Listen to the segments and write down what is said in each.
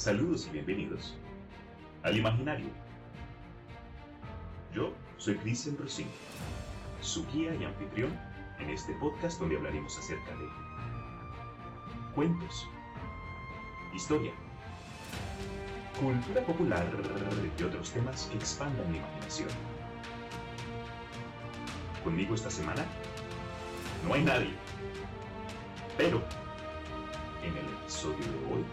Saludos y bienvenidos al Imaginario. Yo soy Cristian Rosin, su guía y anfitrión en este podcast donde hablaremos acerca de cuentos, historia, cultura popular y otros temas que expandan la imaginación. Conmigo esta semana no hay nadie, pero en el episodio de hoy,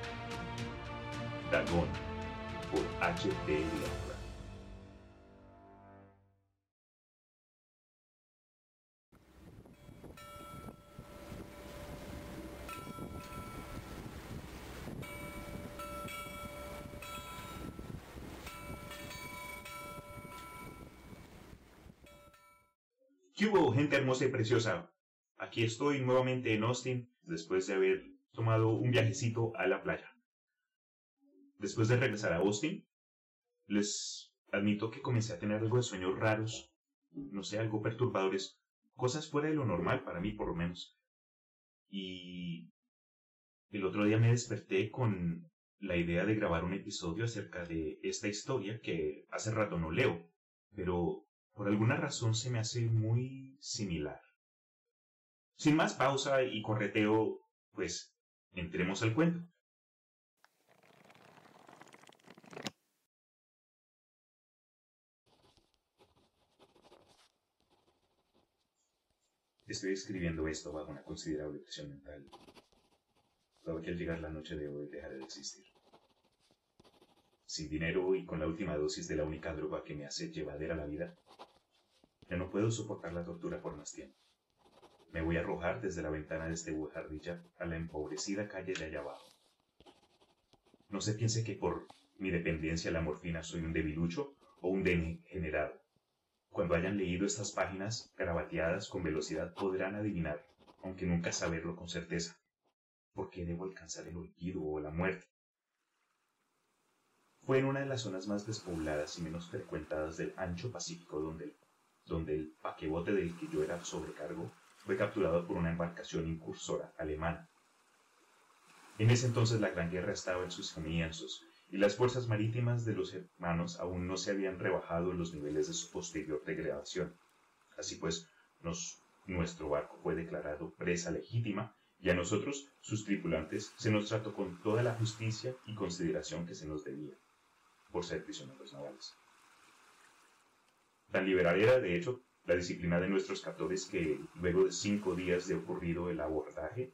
Dagón por. ¿Qué hubo, gente hermosa y preciosa? Aquí estoy nuevamente en Austin después de haber tomado un viajecito a la playa. Después de regresar a Austin, les admito que comencé a tener algo de sueños raros, no sé, algo perturbadores, cosas fuera de lo normal para mí por lo menos. Y el otro día me desperté con la idea de grabar un episodio acerca de esta historia que hace rato no leo, pero por alguna razón se me hace muy similar. Sin más pausa y correteo, pues entremos al cuento. Estoy escribiendo esto bajo una considerable presión mental, dado que al llegar la noche de hoy dejaré de existir. Sin dinero y con la última dosis de la única droga que me hace llevadera la vida, ya no puedo soportar la tortura por más tiempo. Me voy a arrojar desde la ventana de este buhardilla a la empobrecida calle de allá abajo. No se piense que por mi dependencia a la morfina soy un debilucho o un degenerado. Cuando hayan leído estas páginas grabateadas con velocidad podrán adivinar, aunque nunca saberlo con certeza, por qué debo alcanzar el olvido o la muerte. Fue en una de las zonas más despobladas y menos frecuentadas del ancho Pacífico donde el, donde el paquebote del que yo era sobrecargo fue capturado por una embarcación incursora alemana. En ese entonces la Gran Guerra estaba en sus comienzos y las fuerzas marítimas de los hermanos aún no se habían rebajado los niveles de su posterior degradación. Así pues, nuestro barco fue declarado presa legítima y a nosotros, sus tripulantes, se nos trató con toda la justicia y consideración que se nos debía, por ser prisioneros navales. Tan liberal era, de hecho, la disciplina de nuestros captores que, luego de cinco días de ocurrido el abordaje,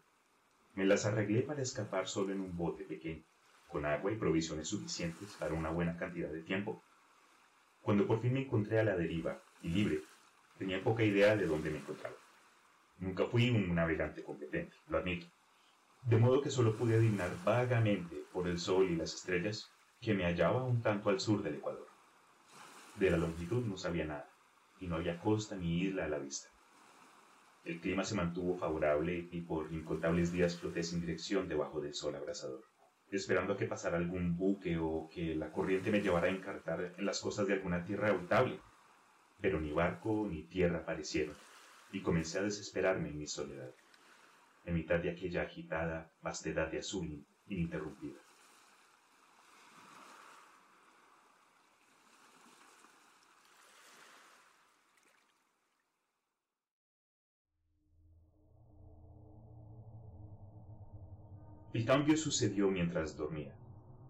me las arreglé para escapar solo en un bote pequeño, con agua y provisiones suficientes para una buena cantidad de tiempo. Cuando por fin me encontré a la deriva y libre, tenía poca idea de dónde me encontraba. Nunca fui un navegante competente, lo admito. De modo que solo pude adivinar vagamente por el sol y las estrellas que me hallaba un tanto al sur del Ecuador. De la longitud no sabía nada, y no había costa ni isla a la vista. El clima se mantuvo favorable y por incontables días floté sin dirección debajo del sol abrasador, esperando que pasara algún buque o que la corriente me llevara a encartar en las costas de alguna tierra habitable. Pero ni barco ni tierra aparecieron, y comencé a desesperarme en mi soledad, en mitad de aquella agitada vastedad de azul ininterrumpida. El cambio sucedió mientras dormía.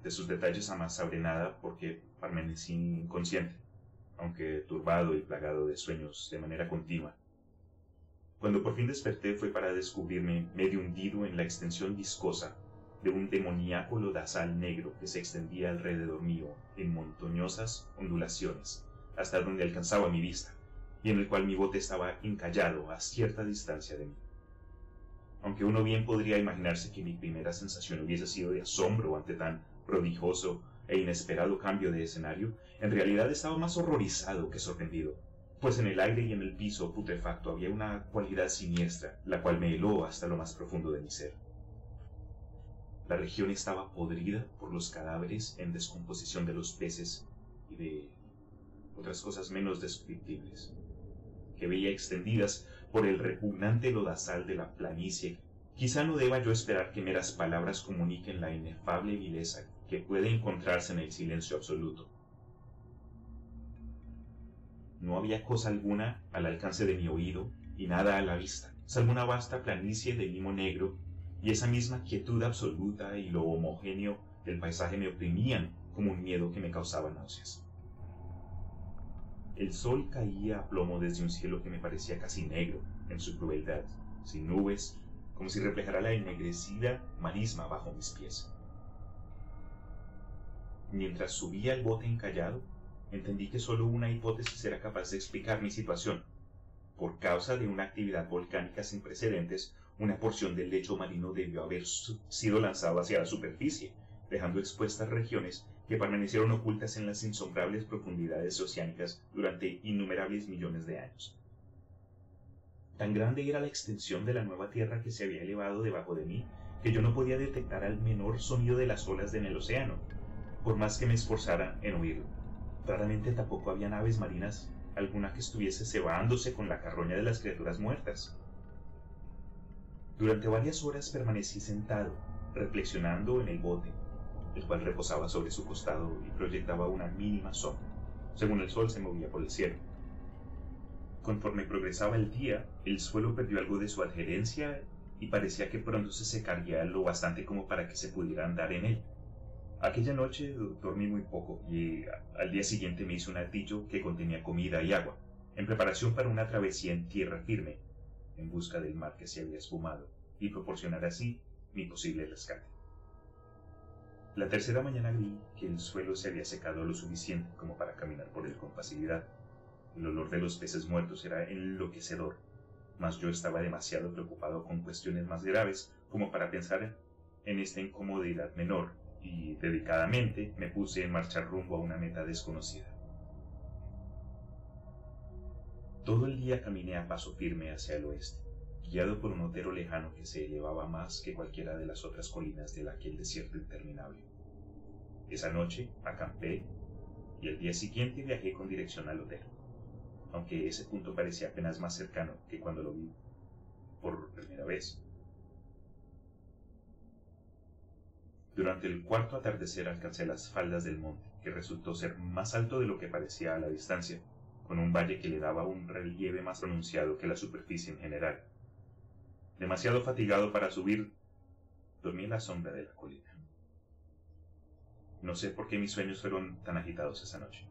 De sus detalles jamás sabré nada porque permanecí inconsciente, aunque turbado y plagado de sueños de manera continua. Cuando por fin desperté fue para descubrirme medio hundido en la extensión viscosa de un demoníaco lodazal negro que se extendía alrededor mío en montañosas ondulaciones, hasta donde alcanzaba mi vista, y en el cual mi bote estaba encallado a cierta distancia de mí aunque uno bien podría imaginarse que mi primera sensación hubiese sido de asombro ante tan prodigioso e inesperado cambio de escenario, en realidad estaba más horrorizado que sorprendido, pues en el aire y en el piso putrefacto había una cualidad siniestra, la cual me heló hasta lo más profundo de mi ser. La región estaba podrida por los cadáveres en descomposición de los peces y de otras cosas menos descriptibles, que veía extendidas por el repugnante lodazal de la planicie Quizá no deba yo esperar que meras palabras comuniquen la inefable vileza que puede encontrarse en el silencio absoluto. No había cosa alguna al alcance de mi oído y nada a la vista, salvo una vasta planicie de limo negro, y esa misma quietud absoluta y lo homogéneo del paisaje me oprimían como un miedo que me causaba náuseas. El sol caía a plomo desde un cielo que me parecía casi negro en su crueldad, sin nubes, como si reflejara la ennegrecida marisma bajo mis pies. Mientras subía el bote encallado, entendí que solo una hipótesis era capaz de explicar mi situación. Por causa de una actividad volcánica sin precedentes, una porción del lecho marino debió haber sido lanzado hacia la superficie, dejando expuestas regiones que permanecieron ocultas en las insombrables profundidades oceánicas durante innumerables millones de años. Tan grande era la extensión de la nueva tierra que se había elevado debajo de mí, que yo no podía detectar al menor sonido de las olas en el océano, por más que me esforzara en oírlo. Raramente tampoco había naves marinas alguna que estuviese cebándose con la carroña de las criaturas muertas. Durante varias horas permanecí sentado, reflexionando en el bote, el cual reposaba sobre su costado y proyectaba una mínima sombra, según el sol se movía por el cielo. Conforme progresaba el día, el suelo perdió algo de su adherencia y parecía que pronto se secaría lo bastante como para que se pudiera andar en él. Aquella noche dormí muy poco y al día siguiente me hice un altillo que contenía comida y agua, en preparación para una travesía en tierra firme, en busca del mar que se había esfumado, y proporcionar así mi posible rescate. La tercera mañana vi que el suelo se había secado lo suficiente como para caminar por él con facilidad. El olor de los peces muertos era enloquecedor, mas yo estaba demasiado preocupado con cuestiones más graves como para pensar en esta incomodidad menor y dedicadamente me puse en marcha rumbo a una meta desconocida. Todo el día caminé a paso firme hacia el oeste, guiado por un otero lejano que se elevaba más que cualquiera de las otras colinas de aquel desierto interminable. Esa noche acampé y el día siguiente viajé con dirección al otero aunque ese punto parecía apenas más cercano que cuando lo vi por primera vez. Durante el cuarto atardecer alcancé las faldas del monte, que resultó ser más alto de lo que parecía a la distancia, con un valle que le daba un relieve más pronunciado que la superficie en general. Demasiado fatigado para subir, dormí en la sombra de la colina. No sé por qué mis sueños fueron tan agitados esa noche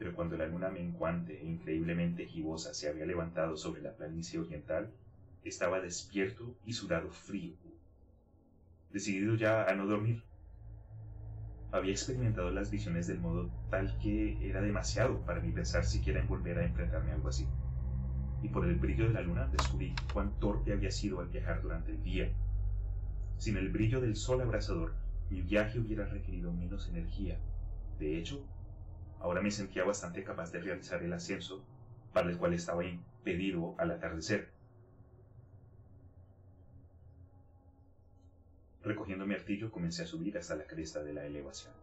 pero cuando la luna menguante e increíblemente gibosa se había levantado sobre la planicie oriental, estaba despierto y sudado frío, decidido ya a no dormir. Había experimentado las visiones del modo tal que era demasiado para mí pensar siquiera en volver a enfrentarme a algo así. Y por el brillo de la luna descubrí cuán torpe había sido al viajar durante el día. Sin el brillo del sol abrasador, mi viaje hubiera requerido menos energía. De hecho, Ahora me sentía bastante capaz de realizar el ascenso, para el cual estaba impedido al atardecer. Recogiendo mi artillo comencé a subir hasta la cresta de la elevación.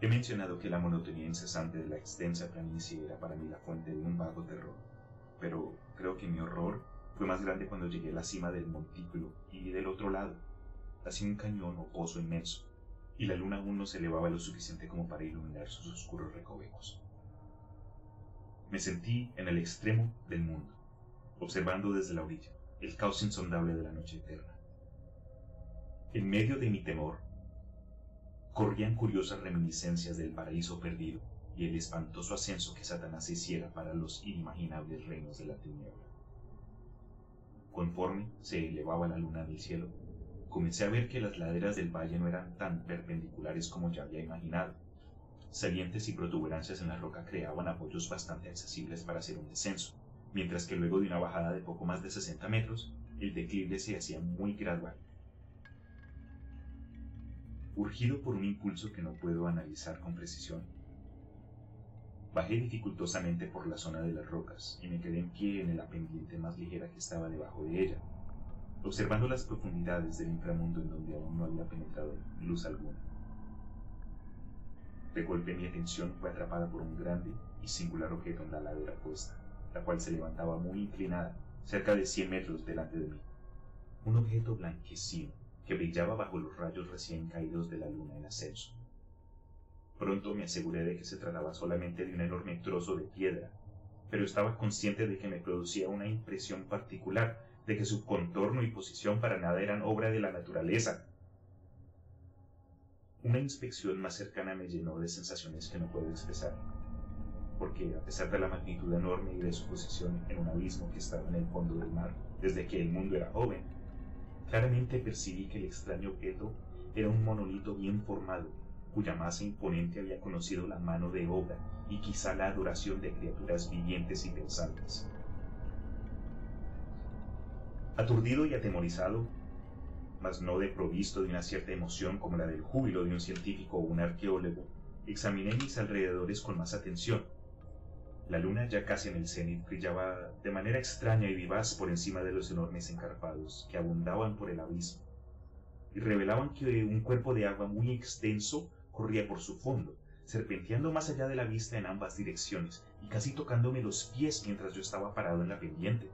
He mencionado que la monotonía incesante de la extensa planicie era para mí la fuente de un vago terror, pero creo que mi horror fue más grande cuando llegué a la cima del montículo y del otro lado, hacia un cañón o pozo inmenso y la luna aún no se elevaba lo suficiente como para iluminar sus oscuros recovecos. Me sentí en el extremo del mundo, observando desde la orilla el caos insondable de la noche eterna. En medio de mi temor, corrían curiosas reminiscencias del paraíso perdido y el espantoso ascenso que Satanás hiciera para los inimaginables reinos de la tiniebla. Conforme se elevaba la luna del cielo, comencé a ver que las laderas del valle no eran tan perpendiculares como ya había imaginado. Salientes y protuberancias en la roca creaban apoyos bastante accesibles para hacer un descenso, mientras que luego de una bajada de poco más de 60 metros, el declive se hacía muy gradual. Urgido por un impulso que no puedo analizar con precisión, bajé dificultosamente por la zona de las rocas y me quedé en pie en la pendiente más ligera que estaba debajo de ella, observando las profundidades del inframundo en donde aún no había penetrado luz alguna. De golpe mi atención fue atrapada por un grande y singular objeto en la ladera opuesta, la cual se levantaba muy inclinada, cerca de cien metros delante de mí. un objeto blanquecino que brillaba bajo los rayos recién caídos de la luna en ascenso. Pronto me aseguré de que se trataba solamente de un enorme trozo de piedra, pero estaba consciente de que me producía una impresión particular, de que su contorno y posición para nada eran obra de la naturaleza. Una inspección más cercana me llenó de sensaciones que no puedo expresar, porque a pesar de la magnitud enorme y de su posición en un abismo que estaba en el fondo del mar desde que el mundo era joven, claramente percibí que el extraño objeto era un monolito bien formado, cuya masa imponente había conocido la mano de obra y quizá la adoración de criaturas vivientes y pensantes. Aturdido y atemorizado, mas no provisto de una cierta emoción como la del júbilo de un científico o un arqueólogo, examiné mis alrededores con más atención. La luna, ya casi en el cenit, brillaba de manera extraña y vivaz por encima de los enormes encarpados que abundaban por el abismo, y revelaban que un cuerpo de agua muy extenso corría por su fondo, serpenteando más allá de la vista en ambas direcciones y casi tocándome los pies mientras yo estaba parado en la pendiente.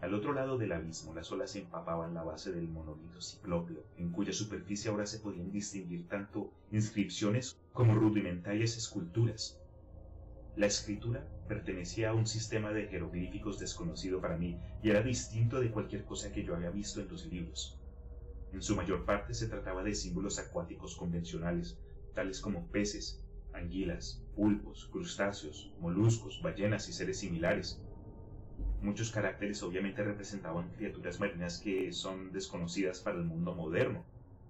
Al otro lado del abismo las olas empapaban la base del monolito ciclópeo, en cuya superficie ahora se podían distinguir tanto inscripciones como rudimentarias esculturas. La escritura pertenecía a un sistema de jeroglíficos desconocido para mí y era distinto de cualquier cosa que yo había visto en los libros. En su mayor parte se trataba de símbolos acuáticos convencionales, tales como peces, anguilas, pulpos, crustáceos, moluscos, ballenas y seres similares. Muchos caracteres obviamente representaban criaturas marinas que son desconocidas para el mundo moderno,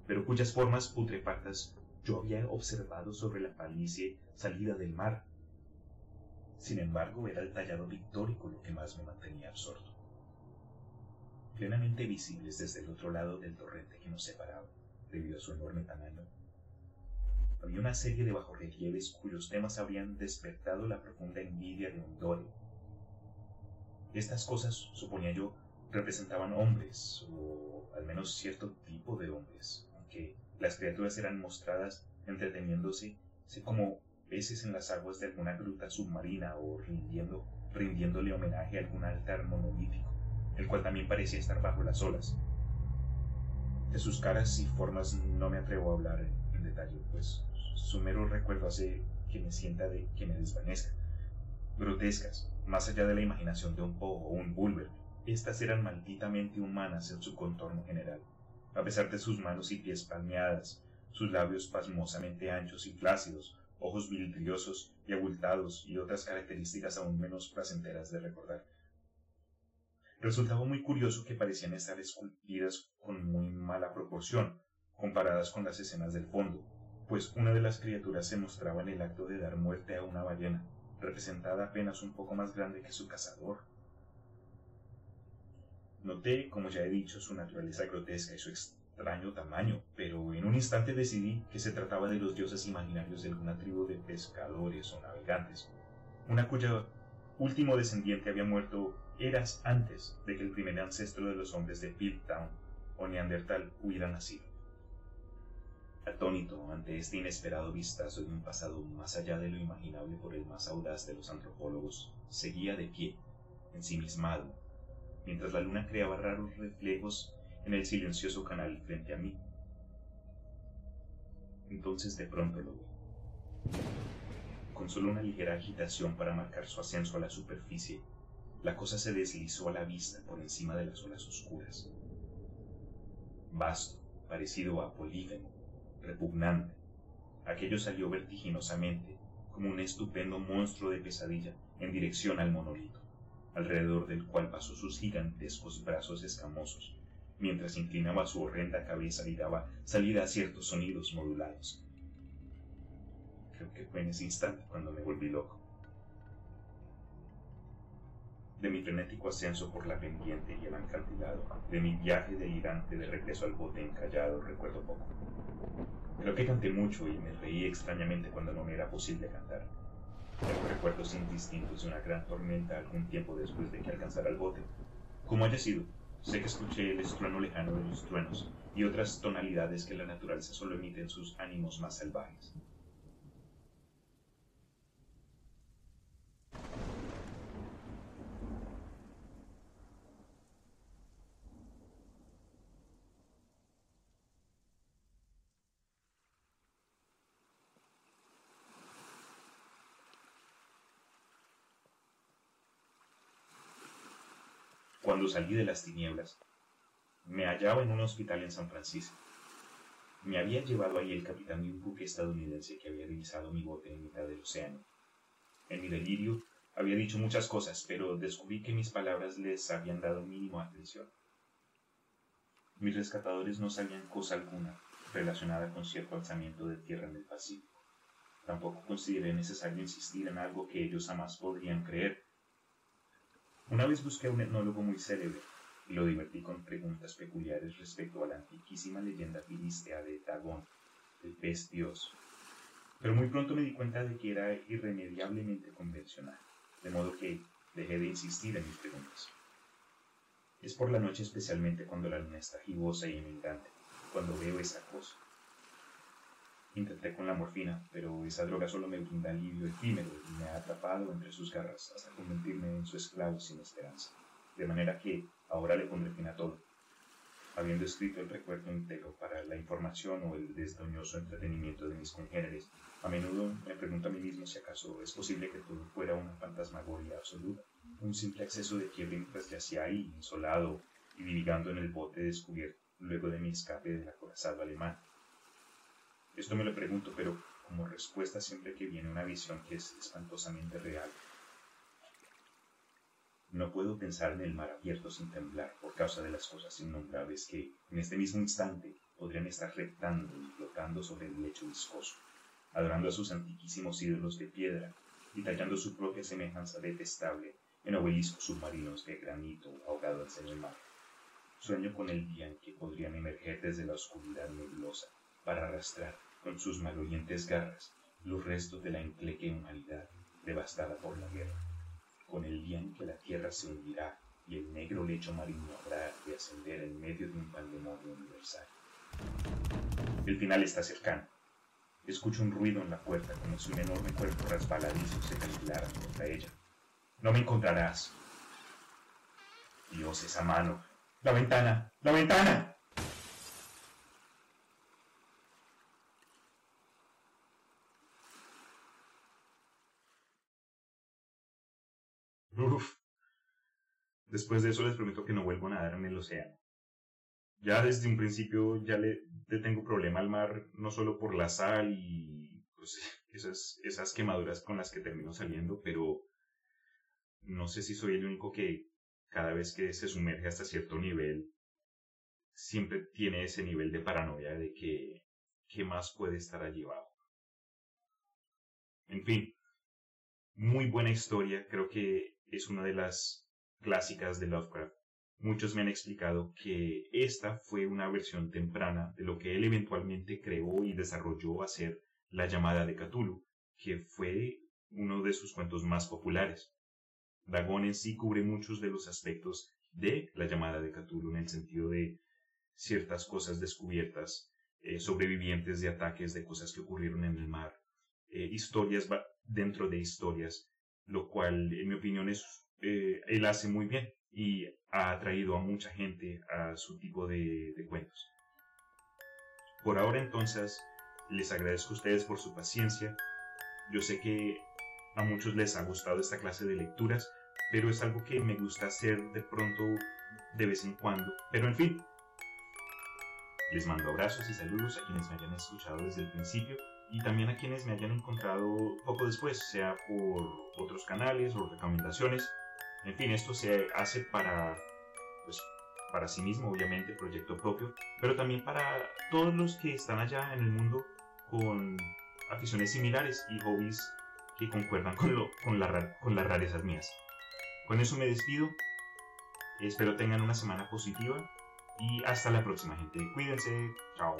pero cuyas formas putrefactas yo había observado sobre la planicie salida del mar. Sin embargo, era el tallado pictórico lo que más me mantenía absorto plenamente visibles desde el otro lado del torrente que nos separaba, debido a su enorme tamaño. Había una serie de bajorrelieves cuyos temas habrían despertado la profunda envidia de Ondore. Estas cosas, suponía yo, representaban hombres, o al menos cierto tipo de hombres, aunque las criaturas eran mostradas entreteniéndose como peces en las aguas de alguna gruta submarina o rindiendo, rindiéndole homenaje a algún altar monolítico el cual también parecía estar bajo las olas. De sus caras y formas no me atrevo a hablar en, detalle, pues su mero recuerdo hace que me sienta de que me desvanezca. Grotescas, más allá de la imaginación de un Poe o un Bulwer, estas eran malditamente humanas en su contorno general, a pesar de sus manos y pies palmeadas, sus labios pasmosamente anchos y flácidos, ojos vidriosos y abultados y otras características aún menos placenteras de recordar. Resultaba muy curioso que parecían estar esculpidas con muy mala proporción, comparadas con las escenas del fondo, pues una de las criaturas se mostraba en el acto de dar muerte a una ballena, representada apenas un poco más grande que su cazador. Noté, como ya he dicho, su naturaleza grotesca y su extraño tamaño, pero en un instante decidí que se trataba de los dioses imaginarios de alguna tribu de pescadores o navegantes, una cuya último descendiente había muerto eras antes de que el primer ancestro de los hombres de Piltdown o Neandertal hubiera nacido. Atónito ante este inesperado vistazo de un pasado más allá de lo imaginable por el más audaz de los antropólogos, seguía de pie, ensimismado, mientras la luna creaba raros reflejos en el silencioso canal frente a mí. Entonces de pronto lo vi con solo una ligera agitación para marcar su ascenso a la superficie, la cosa se deslizó a la vista por encima de las olas oscuras. Vasto, parecido a polígamo, repugnante, aquello salió vertiginosamente, como un estupendo monstruo de pesadilla, en dirección al monolito, alrededor del cual pasó sus gigantescos brazos escamosos, mientras inclinaba su horrenda cabeza y daba salida a ciertos sonidos modulados, Creo que fue en ese instante cuando me volví loco. De mi frenético ascenso por la pendiente y el acantilado, de mi viaje delirante de regreso al bote encallado, recuerdo poco. Creo que canté mucho y me reí extrañamente cuando no me era posible cantar. Tengo recuerdos indistintos de una gran tormenta algún tiempo después de que alcanzara el bote. Como haya sido, sé que escuché el estrueno lejano de los truenos y otras tonalidades que la naturaleza solo emite en sus ánimos más salvajes. Cuando salí de las tinieblas, me hallaba en un hospital en San Francisco. Me había llevado ahí el capitán de un buque estadounidense que había divisado mi bote en mitad del océano. En mi delirio había dicho muchas cosas, pero descubrí que mis palabras les habían dado mínimo atención. Mis rescatadores no sabían cosa alguna relacionada con cierto alzamiento de tierra en el Pacífico. Tampoco consideré necesario insistir en algo que ellos jamás podrían creer. Una vez busqué a un etnólogo muy célebre y lo divertí con preguntas peculiares respecto a la antiquísima leyenda filistea de Dagón, el pez. Pero muy pronto me di cuenta de que era irremediablemente convencional, de modo que dejé de insistir en mis preguntas. Es por la noche especialmente cuando la luna está gibosa y emendante, cuando veo esa cosa. Intenté con la morfina, pero esa droga solo me brinda alivio efímero y me ha atrapado entre sus garras hasta convertirme en su esclavo sin esperanza. De manera que ahora le pondré fin a todo. Habiendo escrito el recuerdo entero para la información o el desdoñoso entretenimiento de mis congéneres, a menudo me pregunto a mí mismo si acaso es posible que todo fuera una fantasmagoria absoluta, un simple acceso de quiebre mientras yacía ahí, insolado y divagando en el bote descubierto luego de mi escape del acorazado alemán. Esto me lo pregunto, pero como respuesta siempre que viene una visión que es espantosamente real, no puedo pensar en el mar abierto sin temblar por causa de las cosas innombrables que, en este mismo instante, podrían estar reptando y flotando sobre el lecho viscoso, adorando a sus antiquísimos ídolos de piedra y tallando su propia semejanza detestable en obeliscos submarinos de granito ahogados en el mar. Sueño con el día en que podrían emerger desde la oscuridad nebulosa para arrastrar con sus malolientes garras los restos de la encleque humanidad devastada por la guerra con el día en que la tierra se hundirá y el negro lecho marino habrá de ascender en medio de un pandemonio universal. El final está cercano. Escucho un ruido en la puerta como si un enorme cuerpo resbaladizo se perfilara contra ella. No me encontrarás. Dios, esa mano. La ventana. La ventana. Después de eso les prometo que no vuelvo a nadar en el océano. Ya desde un principio ya le, tengo problema al mar, no solo por la sal y pues, esas, esas quemaduras con las que termino saliendo, pero no sé si soy el único que cada vez que se sumerge hasta cierto nivel, siempre tiene ese nivel de paranoia de que qué más puede estar allí abajo. En fin, muy buena historia, creo que es una de las clásicas de Lovecraft. Muchos me han explicado que esta fue una versión temprana de lo que él eventualmente creó y desarrolló a ser La llamada de Cthulhu, que fue uno de sus cuentos más populares. Dagon en sí cubre muchos de los aspectos de La llamada de Cthulhu en el sentido de ciertas cosas descubiertas, eh, sobrevivientes de ataques de cosas que ocurrieron en el mar, eh, historias dentro de historias, lo cual en mi opinión es eh, él hace muy bien y ha atraído a mucha gente a su tipo de, cuentos. Por ahora entonces, les agradezco a ustedes por su paciencia. Yo sé que a muchos les ha gustado esta clase de lecturas, pero es algo que me gusta hacer de pronto, de vez en cuando. Pero en fin, les mando abrazos y saludos a quienes me hayan escuchado desde el principio y también a quienes me hayan encontrado poco después, sea por otros canales o recomendaciones. En fin, esto se hace para, pues, para sí mismo, obviamente, proyecto propio, pero también para todos los que están allá en el mundo con aficiones similares y hobbies que concuerdan con, lo, con, la, con las rarezas mías. Con eso me despido. Espero tengan una semana positiva y hasta la próxima, gente. Cuídense. Chao.